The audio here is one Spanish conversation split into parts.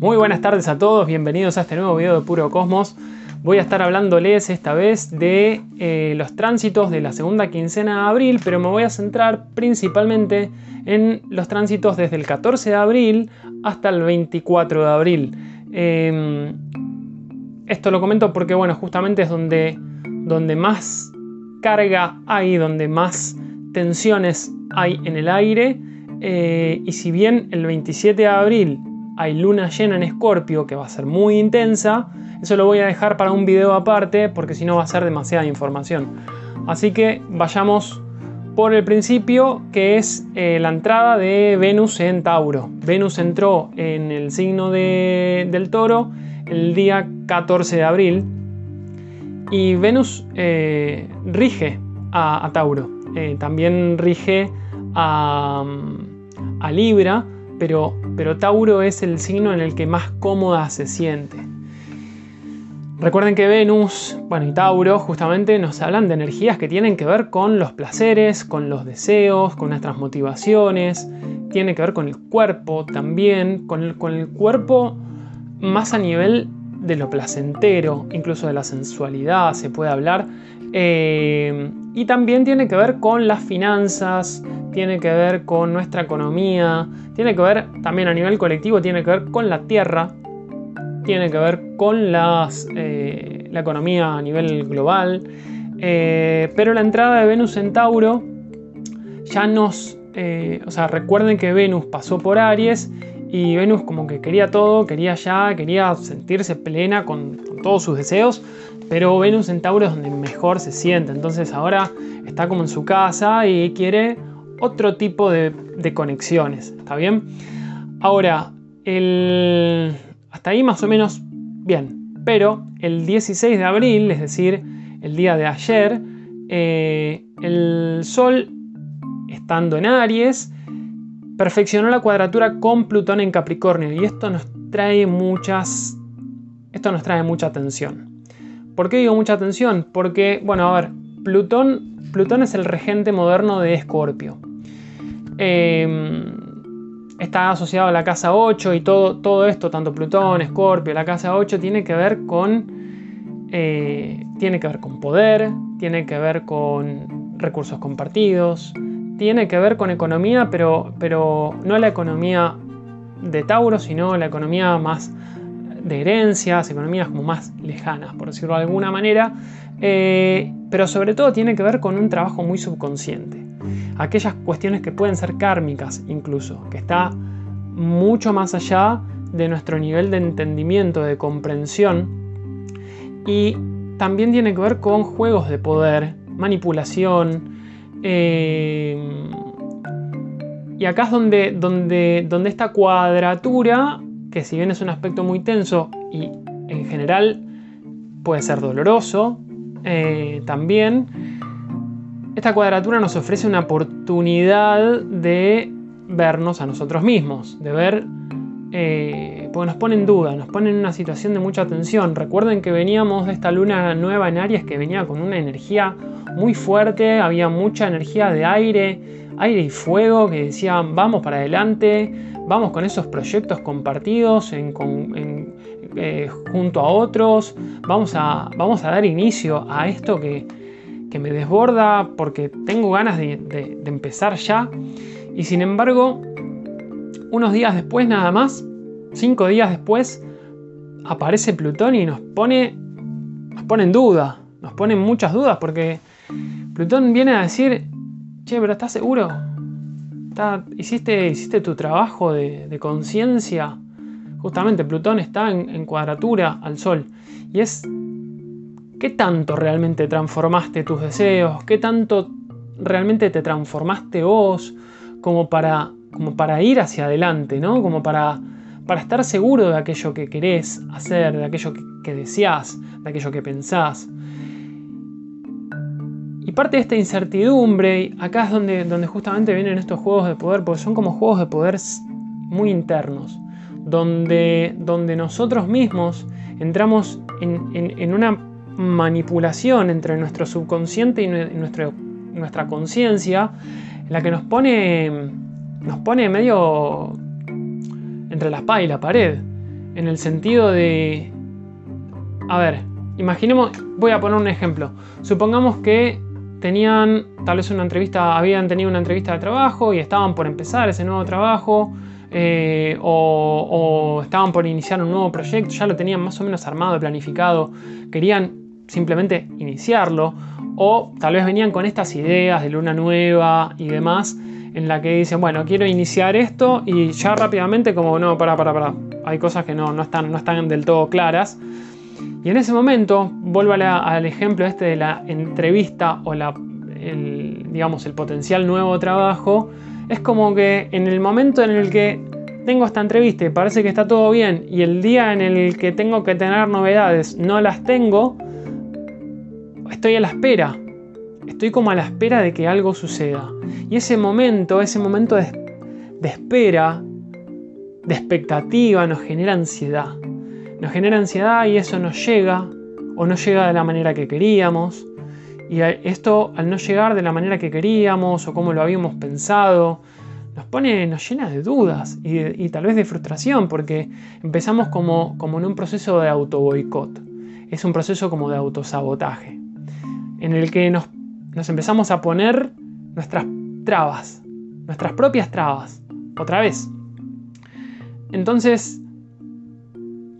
Muy buenas tardes a todos, bienvenidos a este nuevo video de Puro Cosmos. Voy a estar hablándoles esta vez de eh, los tránsitos de la segunda quincena de abril, pero me voy a centrar principalmente en los tránsitos desde el 14 de abril hasta el 24 de abril. Em, esto lo comento porque, bueno, justamente es donde, donde más carga hay, donde más tensiones hay en el aire. Eh, y si bien el 27 de abril hay luna llena en Escorpio que va a ser muy intensa. Eso lo voy a dejar para un video aparte porque si no va a ser demasiada información. Así que vayamos por el principio que es eh, la entrada de Venus en Tauro. Venus entró en el signo del toro el día 14 de abril y Venus eh, rige a, Tauro. Eh, también rige a, a Libra pero, Tauro es el signo en el que más cómoda se siente. Recuerden que Venus, bueno, y Tauro justamente nos hablan de energías que tienen que ver con los placeres, con los deseos, con nuestras motivaciones, tiene que ver con el cuerpo también, con el, con el cuerpo más a nivel de lo placentero, incluso de la sensualidad se puede hablar, eh, y también tiene que ver con las finanzas, tiene que ver con nuestra economía, tiene que ver también a nivel colectivo, tiene que ver con la tierra, tiene que ver con eh, la economía a nivel global. Eh, pero la entrada de Venus en Tauro ya nos... o sea, recuerden que Venus pasó por Aries y Venus como que quería todo, quería ya, quería sentirse plena con todos sus deseos, pero Venus en Tauro es donde mejor se siente, entonces ahora está como en su casa y quiere otro tipo de, conexiones, ¿está bien? Ahora, el, hasta ahí más o menos bien, pero el 16 de abril, es decir, el día de ayer, eh, el Sol, estando en Aries, perfeccionó la cuadratura con Plutón en Capricornio y esto nos trae muchas esto nos trae mucha atención. ¿Por qué digo mucha atención? Porque, bueno, a ver, Plutón, Plutón es el regente moderno de Escorpio. Em, está asociado a la casa 8 y todo, todo esto, tanto Plutón, Escorpio, la casa 8, tiene que ver con. Eh, tiene que ver con poder, tiene que ver con recursos compartidos, tiene que ver con economía, pero, pero no la economía de Tauro, sino la economía más de herencias, economías como más lejanas, por decirlo de alguna manera, eh, pero sobre todo tiene que ver con un trabajo muy subconsciente. Aquellas cuestiones que pueden ser kármicas incluso, que está mucho más allá de nuestro nivel de entendimiento, de comprensión, y también tiene que ver con juegos de poder, manipulación, eh, y acá es donde, donde, donde esta cuadratura que si bien es un aspecto muy tenso y en general puede ser doloroso, eh, también esta cuadratura nos ofrece una oportunidad de vernos a nosotros mismos, de ver, eh, porque nos pone en duda, nos pone en una situación de mucha tensión. Recuerden que veníamos de esta luna nueva en Aries que venía con una energía muy fuerte, había mucha energía de aire, aire y fuego que decían vamos para adelante, vamos con esos proyectos compartidos eh, junto a otros, vamos a, dar inicio a esto que, me desborda porque tengo ganas de, empezar ya. Y sin embargo, unos días después nada más, cinco días después, aparece Plutón y nos pone, nos pone en duda, nos pone muchas dudas porque Plutón viene a decir, che, pero ¿estás seguro? ¿Hiciste, ¿Hiciste tu trabajo de, conciencia? Justamente Plutón está en, cuadratura al Sol. Y es, ¿qué tanto realmente transformaste tus deseos? ¿Qué tanto realmente te transformaste vos como para, como para ir hacia adelante, ¿no? Como para, para estar seguro de aquello que querés hacer, de aquello que, que deseás, de aquello que pensás. Y parte de esta incertidumbre, acá es donde, justamente vienen estos juegos de poder, porque son como juegos de poder muy internos, donde, donde nosotros mismos entramos en, una manipulación entre nuestro subconsciente y nuestro, nuestra conciencia, la que nos pone, nos pone medio entre la espada y la pared. en el sentido de... A ver, imaginemos, voy a poner un ejemplo. Supongamos que tenían tal vez una entrevista, habían tenido una entrevista de trabajo y estaban por empezar ese nuevo trabajo. Eh, o, estaban por iniciar un nuevo proyecto, ya lo tenían más o menos armado, planificado, querían simplemente iniciarlo, o tal vez venían con estas ideas de luna nueva y demás, en la que dicen, bueno, quiero iniciar esto y ya rápidamente como, no, para, para, para, hay cosas que no, no, están, no están del todo claras. Y en ese momento, vuelvo al ejemplo este de la entrevista o el, digamos, el potencial nuevo trabajo, es como que en el momento en el que tengo esta entrevista y parece que está todo bien y el día en el que tengo que tener novedades no las tengo, estoy a la espera. Estoy como a la espera de que algo suceda. Y ese momento, ese momento de espera, de expectativa, nos genera ansiedad. Nos genera ansiedad y eso nos llega o no llega de la manera que queríamos. Y esto al no llegar de la manera que queríamos o como lo habíamos pensado, nos pone, nos llena de dudas y, tal vez de frustración porque empezamos como, como en un proceso de auto boicot. Es un proceso como de autosabotaje, en el que nos, nos empezamos a poner nuestras trabas, nuestras propias trabas, otra vez. Entonces,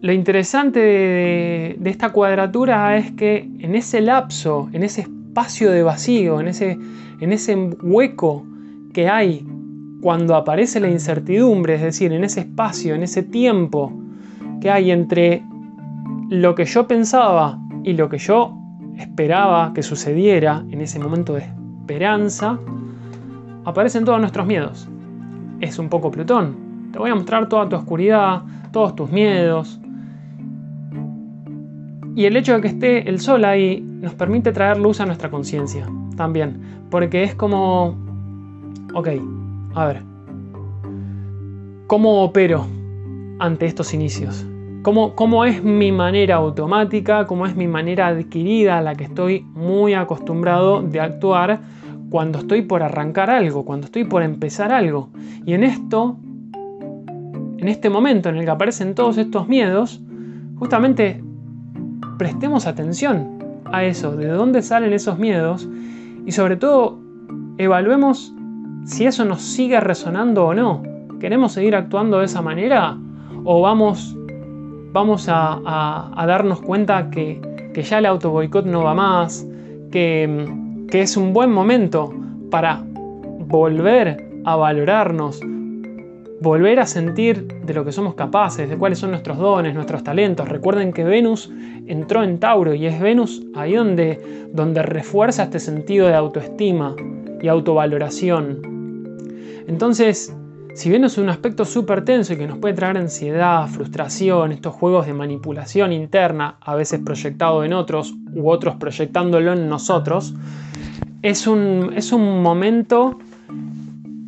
lo interesante de, esta cuadratura es que en ese lapso, en ese espacio de vacío, en ese, en ese hueco que hay cuando aparece la incertidumbre, es decir, en ese espacio, en ese tiempo que hay entre lo que yo pensaba y lo que yo esperaba que sucediera en ese momento de esperanza, aparecen todos nuestros miedos. Es un poco Plutón. Te voy a mostrar toda tu oscuridad, todos tus miedos. Y el hecho de que esté el sol ahí nos permite traer luz a nuestra conciencia también. Porque es como, ok, a ver, ¿cómo opero ante estos inicios? ¿Cómo, ¿Cómo, es mi manera automática, cómo es mi manera adquirida a la que estoy muy acostumbrado de actuar cuando estoy por arrancar algo, cuando estoy por empezar algo? Y en esto, en este momento en el que aparecen todos estos miedos, justamente prestemos atención a eso, de dónde salen esos miedos y sobre todo evaluemos si eso nos sigue resonando o no. ¿Queremos seguir actuando de esa manera? ¿O vamos, vamos a, darnos cuenta que, ya el auto boicot no va más? Que, que es un buen momento para volver a valorarnos, volver a sentir de lo que somos capaces, de cuáles son nuestros dones, nuestros talentos. Recuerden que Venus entró en Tauro y es Venus ahí donde, donde refuerza este sentido de autoestima y autovaloración. Entonces, si bien es un aspecto súper tenso y que nos puede traer ansiedad, frustración, estos juegos de manipulación interna, a veces proyectado en otros u otros proyectándolo en nosotros, es un, es un momento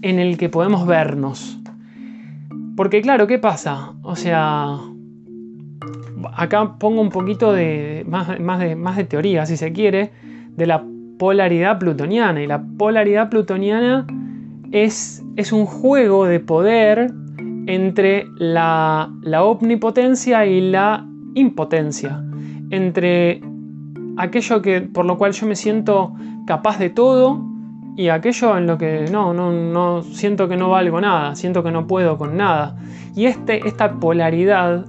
en el que podemos vernos, porque claro, ¿qué pasa? O sea, acá pongo un poquito de más, de teoría, si se quiere, de la polaridad plutoniana. Y la polaridad plutoniana es, es un juego de poder entre la, la omnipotencia y la impotencia. Entre aquello que, por lo cual yo me siento capaz de todo y aquello en lo que no, no, no siento que no valgo nada, siento que no puedo con nada. Y este, esta polaridad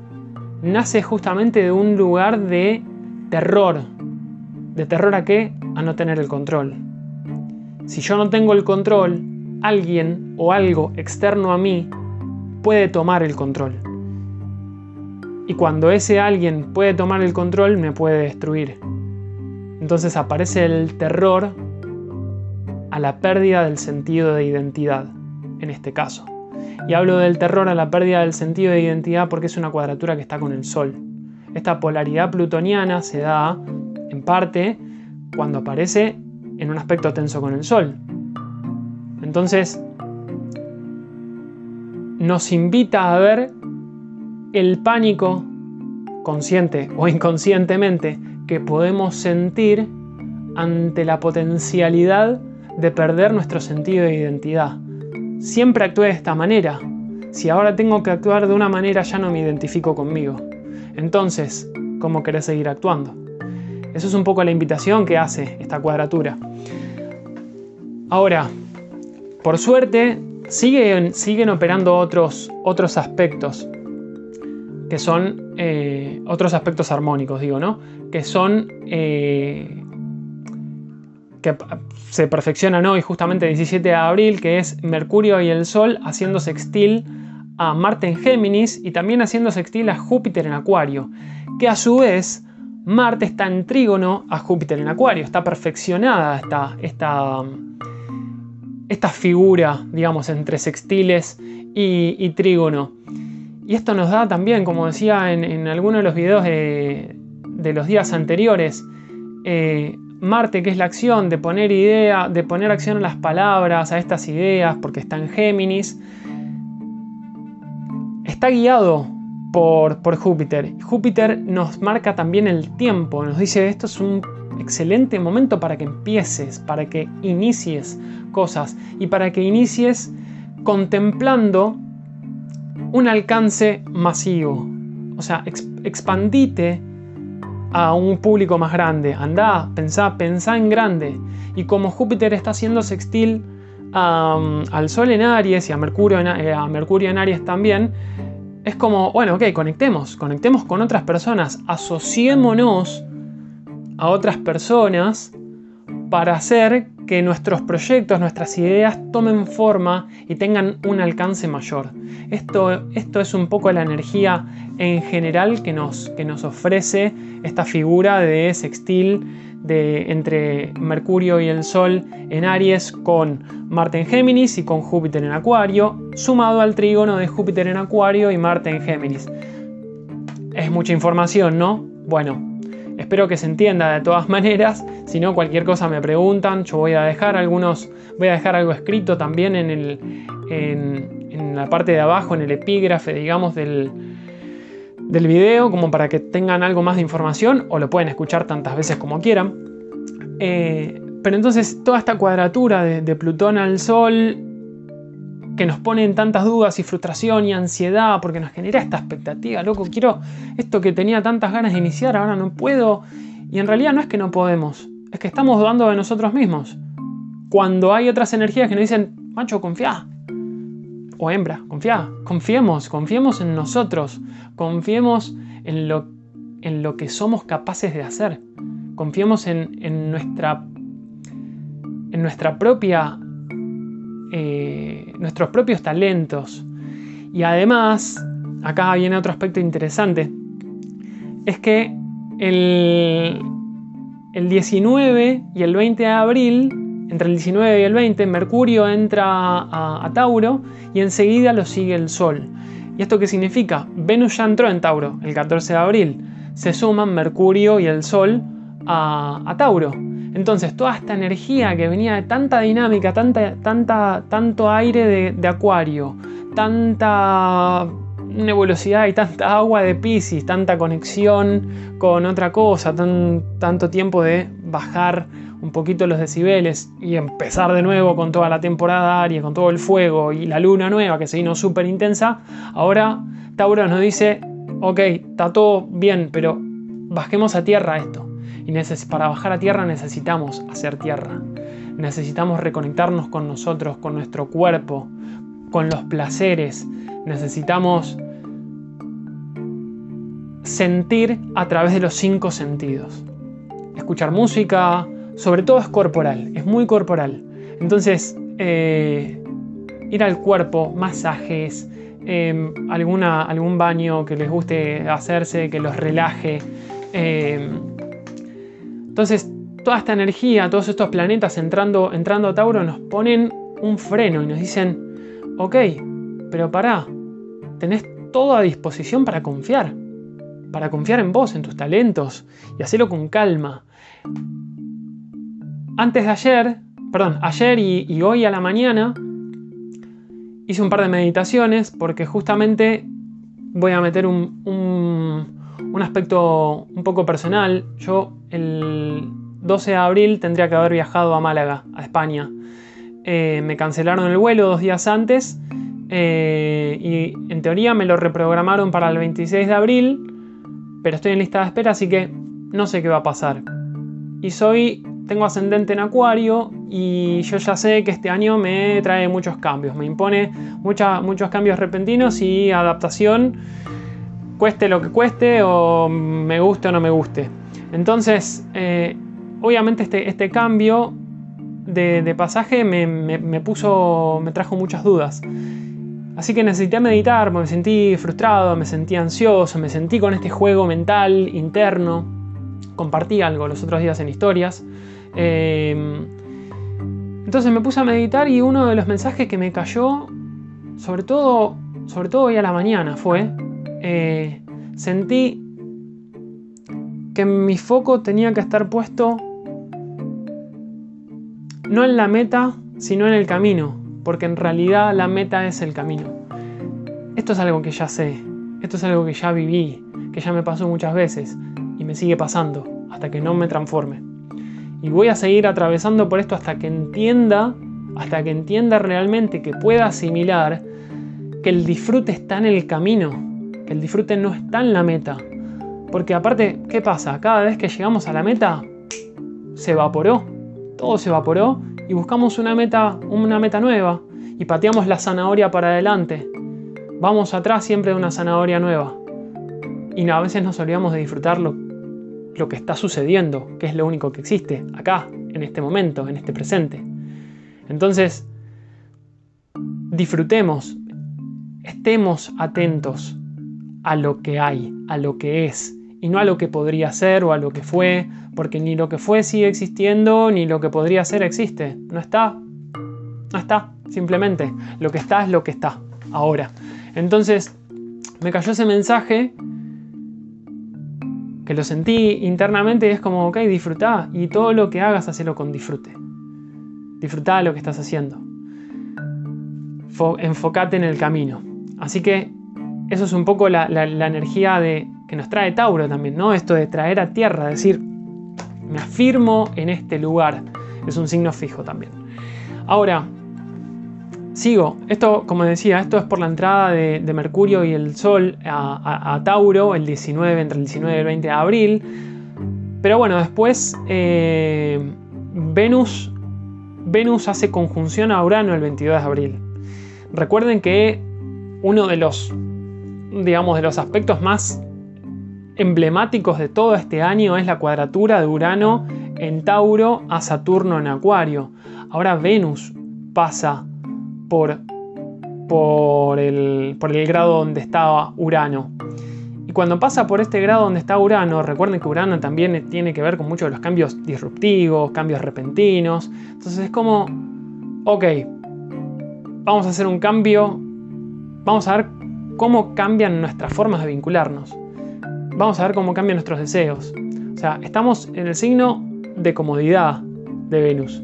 nace justamente de un lugar de terror. ¿De terror a qué? A no tener el control. Si yo no tengo el control, alguien o algo externo a mí puede tomar el control. Y cuando ese alguien puede tomar el control, me puede destruir. Entonces aparece el terror a la pérdida del sentido de identidad, en este caso. Y hablo del terror a la pérdida del sentido de identidad porque es una cuadratura que está con el Sol. Esta polaridad plutoniana se da, en parte, cuando aparece en un aspecto tenso con el Sol. Entonces, nos invita a ver el pánico consciente o inconscientemente que podemos sentir ante la potencialidad de perder nuestro sentido de identidad. Siempre actué de esta manera. Si ahora tengo que actuar de una manera ya no me identifico conmigo. Entonces, ¿cómo querés seguir actuando? Eso es un poco la invitación que hace esta cuadratura. Ahora, por suerte, siguen, siguen operando otros, otros aspectos, que son eh, otros aspectos armónicos, digo, ¿no? Que son... Eh, que se perfeccionan hoy, justamente el 17 de abril, que es Mercurio y el Sol haciendo sextil a Marte en Géminis y también haciendo sextil a Júpiter en Acuario, que a su vez Marte está en trígono a Júpiter en Acuario, está perfeccionada esta, esta, esta figura, digamos, entre sextiles y, trígono. Y esto nos da también, como decía en, algunos de los videos de, los días anteriores, eh, Marte, que es la acción de poner idea, de poner acción a las palabras, a estas ideas, porque está en Géminis, está guiado por, Júpiter. Júpiter nos marca también el tiempo, nos dice esto es un excelente momento para que empieces, para que inicies cosas y para que inicies contemplando un alcance masivo. O sea, expandite a un público más grande. Andá, pensá, pensá en grande. Y como Júpiter está haciendo sextil al Sol en Aries y a Mercurio eh, a Mercurio en Aries también, es como, bueno, ok, conectemos, conectemos con otras personas, asociémonos a otras personas para hacer que nuestros proyectos, nuestras ideas tomen forma y tengan un alcance mayor. Esto, esto es un poco la energía en general que nos, que nos ofrece esta figura de sextil de, entre Mercurio y el Sol en Aries con Marte en Géminis y con Júpiter en Acuario, sumado al trígono de Júpiter en Acuario y Marte en Géminis. Es mucha información, ¿no? Bueno, espero que se entienda de todas maneras. Si no, cualquier cosa me preguntan. Yo voy a dejar algunos, voy a dejar algo escrito también en, el, en la parte de abajo, en el epígrafe, digamos, del, del video como para que tengan algo más de información o lo pueden escuchar tantas veces como quieran. Eh, pero entonces toda esta cuadratura de, Plutón al Sol que nos pone en tantas dudas y frustración y ansiedad porque nos genera esta expectativa, loco, quiero esto que tenía tantas ganas de iniciar, ahora no puedo. Y en realidad no es que no podemos, es que estamos dudando de nosotros mismos. Cuando hay otras energías que nos dicen, macho, confía, o hembra, confía, confiemos, confiemos en nosotros, confiemos en lo, en lo que somos capaces de hacer, confiemos en, nuestra, en nuestra propia, eh, nuestros propios talentos. Y además, acá viene otro aspecto interesante, es que el, el 19 y el 20 de abril entre el 19 y el 20, Mercurio entra a, Tauro y enseguida lo sigue el Sol. ¿Y esto qué significa? Venus ya entró en Tauro el 14 de abril. Se suman Mercurio y el Sol a, Tauro. Entonces, toda esta energía que venía de tanta dinámica, tanta, tanta, tanto aire de, Acuario, tanta nebulosidad y tanta agua de Pisces, tanta conexión con otra cosa, tanto tiempo de bajar un poquito los decibeles y empezar de nuevo con toda la temporada Aries, con todo el fuego y la luna nueva que se vino súper intensa, ahora Tauro nos dice, ok, está todo bien, pero bajemos a tierra esto. Y para bajar a tierra necesitamos hacer tierra. Necesitamos reconectarnos con nosotros, con nuestro cuerpo, con los placeres. Necesitamos sentir a través de los cinco sentidos. Escuchar música, sobre todo es corporal, es muy corporal. Entonces, eh, ir al cuerpo, masajes, em, alguna, algún baño que les guste hacerse, que los relaje. Em, entonces, toda esta energía, todos estos planetas entrando, entrando a Tauro nos ponen un freno y nos dicen, ok, pero pará, tenés todo a disposición para confiar, para confiar en vos, en tus talentos y hacerlo con calma antes de ayer, perdón, ayer y, hoy a la mañana hice un par de meditaciones porque justamente voy a meter un, un, aspecto un poco personal. Yo el 12 de abril tendría que haber viajado a Málaga, a España. Eh, me cancelaron el vuelo dos días antes eh, y en teoría me lo reprogramaron para el 26 de abril, pero estoy en lista de espera, así que no sé qué va a pasar. Y soy, tengo ascendente en Acuario y yo ya sé que este año me trae muchos cambios, me impone muchos cambios repentinos y adaptación, cueste lo que cueste o me guste o no me guste. Entonces, eh, obviamente este, este cambio de, pasaje me, puso, me trajo muchas dudas. Así que necesité meditar, me sentí frustrado, me sentí ansioso, me sentí con este juego mental interno. Compartí algo los otros días en historias. Eh, entonces me puse a meditar y uno de los mensajes que me cayó, sobre todo, sobre todo hoy a la mañana, fue, eh, sentí que mi foco tenía que estar puesto no en la meta, sino en el camino, porque en realidad la meta es el camino. Esto es algo que ya sé, esto es algo que ya viví, que ya me pasó muchas veces y me sigue pasando hasta que no me transforme. Y voy a seguir atravesando por esto hasta que entienda, hasta que entienda realmente que pueda asimilar que el disfrute está en el camino, que el disfrute no está en la meta. Porque aparte, ¿qué pasa? Cada vez que llegamos a la meta, se evaporó todo se evaporó y buscamos una meta, una meta nueva y pateamos la zanahoria para adelante. Vamos atrás siempre de una zanahoria nueva. Y a veces nos olvidamos de disfrutar lo, lo que está sucediendo, que es lo único que existe acá, en este momento, en este presente. Entonces, disfrutemos, estemos atentos a lo que hay, a lo que es, y no a lo que podría ser o a lo que fue, porque ni lo que fue sigue existiendo, ni lo que podría ser existe. No está. No está, simplemente. Lo que está es lo que está, ahora. Entonces, me cayó ese mensaje que lo sentí internamente y es como, ok, disfrutá y todo lo que hagas, hacelo con disfrute. Disfrutá lo que estás haciendo. enfocate en el camino. Así que eso es un poco la energía de que nos trae Tauro también, ¿no? Esto de traer a tierra, decir, me afirmo en este lugar, es un signo fijo también. Ahora, sigo, esto, como decía, esto es por la entrada de, Mercurio y el Sol a, Tauro, el 19, entre el 19 y el 20 de abril, pero bueno, después eh, Venus, Venus hace conjunción a Urano el 22 de abril. Recuerden que uno de los, digamos, de los aspectos más emblemáticos de todo este año es la cuadratura de Urano en Tauro a Saturno en Acuario. Ahora Venus pasa por, por, el, por el grado donde estaba Urano. Y cuando pasa por este grado donde está Urano, recuerden que Urano también tiene que ver con muchos de los cambios disruptivos, cambios repentinos. Entonces es como, ok, vamos a hacer un cambio, vamos a ver cómo cambian nuestras formas de vincularnos vamos a ver cómo cambian nuestros deseos. O sea, estamos en el signo de comodidad de Venus,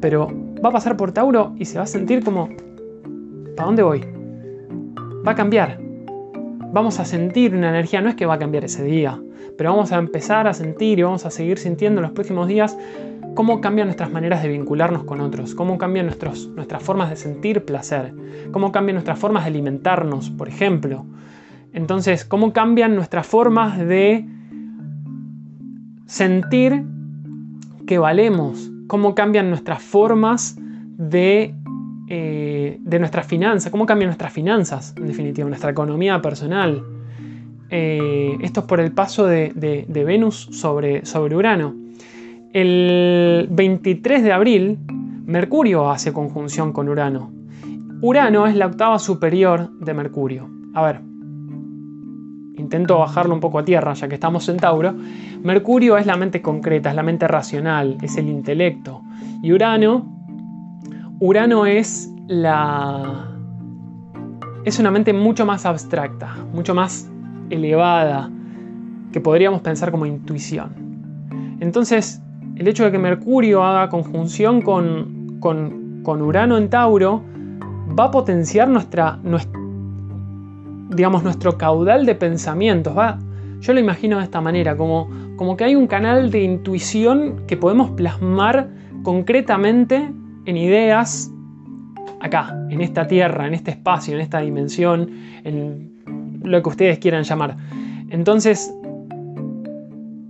pero va a pasar por Tauro y se va a sentir como, ¿para dónde voy? Va a cambiar. Vamos a sentir una energía, no es que va a cambiar ese día, pero vamos a empezar a sentir y vamos a seguir sintiendo en los próximos días cómo cambian nuestras maneras de vincularnos con otros, cómo cambian nuestras formas de sentir placer, cómo cambian nuestras formas de alimentarnos, por ejemplo, entonces, ¿cómo cambian nuestras formas de sentir que valemos? ¿Cómo cambian nuestras formas de, eh, de nuestras finanzas? ¿Cómo cambian nuestras finanzas, en definitiva, nuestra economía personal? Eh, esto es por el paso de, Venus sobre, sobre Urano. El 23 de abril, Mercurio hace conjunción con Urano. Urano es la octava superior de Mercurio. A ver, intento bajarlo un poco a tierra, ya que estamos en Tauro, Mercurio es la mente concreta, es la mente racional, es el intelecto. Y Urano, Urano es la... Es una mente mucho más abstracta, mucho más elevada, que podríamos pensar como intuición. Entonces, el hecho de que Mercurio haga conjunción con, con, con Urano en Tauro va a potenciar nuestra, nuestra digamos, nuestro caudal de pensamientos. ¿va? Yo lo imagino de esta manera, como, como que hay un canal de intuición que podemos plasmar concretamente en ideas acá, en esta tierra, en este espacio, en esta dimensión, en lo que ustedes quieran llamar. Entonces,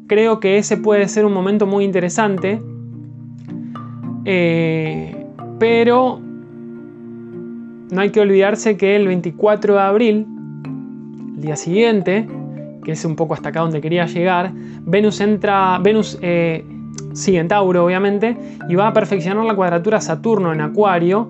creo que ese puede ser un momento muy interesante, eh, pero no hay que olvidarse que el 24 de abril, el día siguiente, que es un poco hasta acá donde quería llegar, Venus entra, Venus eh, sigue en Tauro obviamente, y va a perfeccionar la cuadratura Saturno en Acuario,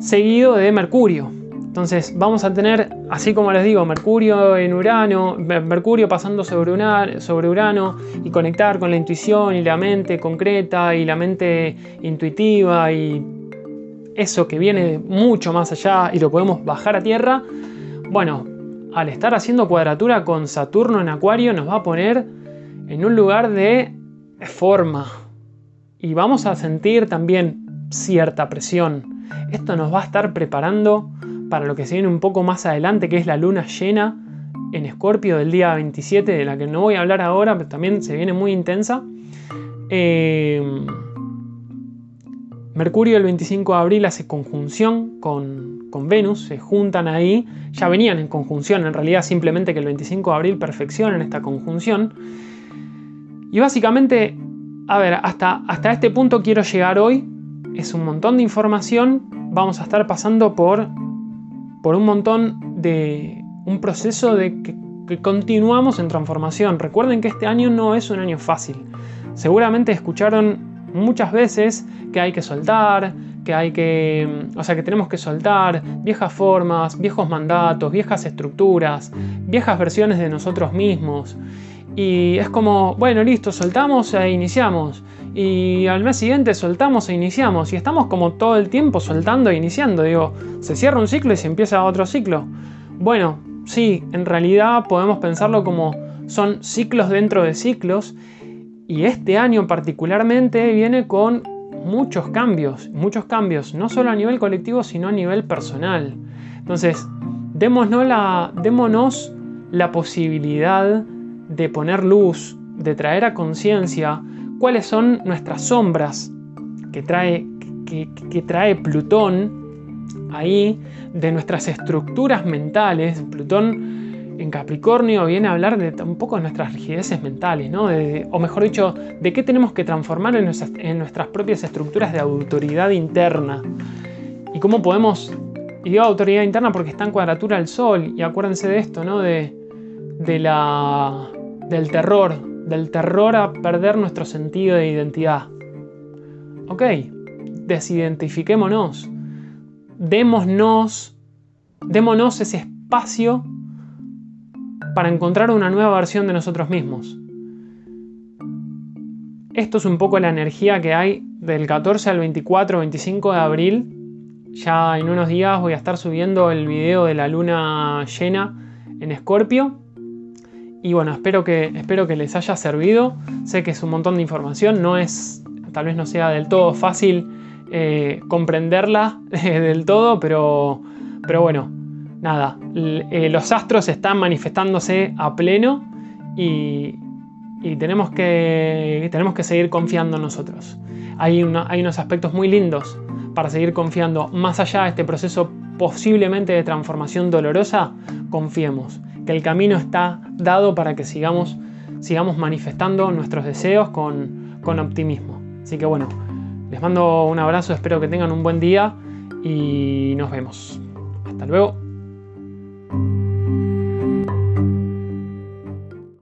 seguido de Mercurio. Entonces vamos a tener, así como les digo, Mercurio en Urano, Mercurio pasando sobre, Urano y conectar con la intuición y la mente concreta y la mente intuitiva y eso que viene mucho más allá y lo podemos bajar a tierra. Bueno, al estar haciendo cuadratura con Saturno en Acuario nos va a poner en un lugar de forma y vamos a sentir también cierta presión. Esto nos va a estar preparando para lo que se viene un poco más adelante, que es la luna llena en Escorpio del día 27, de la que no voy a hablar ahora, pero también se viene muy intensa. Eh, Mercurio el 25 de abril hace conjunción con, Venus, se juntan ahí, ya venían en conjunción, en realidad simplemente que el 25 de abril perfeccionan esta conjunción. Y básicamente, a ver, hasta, hasta este punto quiero llegar hoy, es un montón de información, vamos a estar pasando por, por un montón de un proceso de que, que continuamos en transformación. Recuerden que este año no es un año fácil. Seguramente escucharon muchas veces que hay que soltar, que hay que, o sea, que tenemos que soltar viejas formas, viejos mandatos, viejas estructuras, viejas versiones de nosotros mismos. Y es como, bueno, listo, soltamos e iniciamos. Y al mes siguiente soltamos e iniciamos. Y estamos como todo el tiempo soltando e iniciando. Digo, se cierra un ciclo y se empieza otro ciclo. Bueno, sí, en realidad podemos pensarlo como son ciclos dentro de ciclos y este año particularmente viene con muchos cambios, muchos cambios, no solo a nivel colectivo, sino a nivel personal. Entonces, démonos la, la posibilidad de poner luz, de traer a conciencia cuáles son nuestras sombras que trae, que, trae Plutón ahí, de nuestras estructuras mentales. Plutón en Capricornio viene a hablar de un poco de nuestras rigideces mentales, ¿no? o mejor dicho, de qué tenemos que transformar en nuestras, propias estructuras de autoridad interna. Y cómo podemos, y digo autoridad interna porque está en cuadratura al sol, y acuérdense de esto, ¿no? De, de la, del terror, del terror a perder nuestro sentido de identidad. Ok, desidentifiquémonos, démonos, démonos ese espacio para encontrar una nueva versión de nosotros mismos. Esto es un poco la energía que hay del 14 al 24, 25 de abril. Ya en unos días voy a estar subiendo el video de la luna llena en Escorpio. Y bueno, espero que, espero que les haya servido. Sé que es un montón de información, no es, tal vez no sea del todo fácil eh, comprenderla del todo, pero, pero bueno, nada, eh, los astros están manifestándose a pleno y, tenemos, que, tenemos que seguir confiando en nosotros. Hay, hay unos aspectos muy lindos para seguir confiando. Más allá de este proceso posiblemente de transformación dolorosa, confiemos que el camino está dado para que sigamos, sigamos manifestando nuestros deseos con, con optimismo. Así que bueno, les mando un abrazo, espero que tengan un buen día y nos vemos. Hasta luego.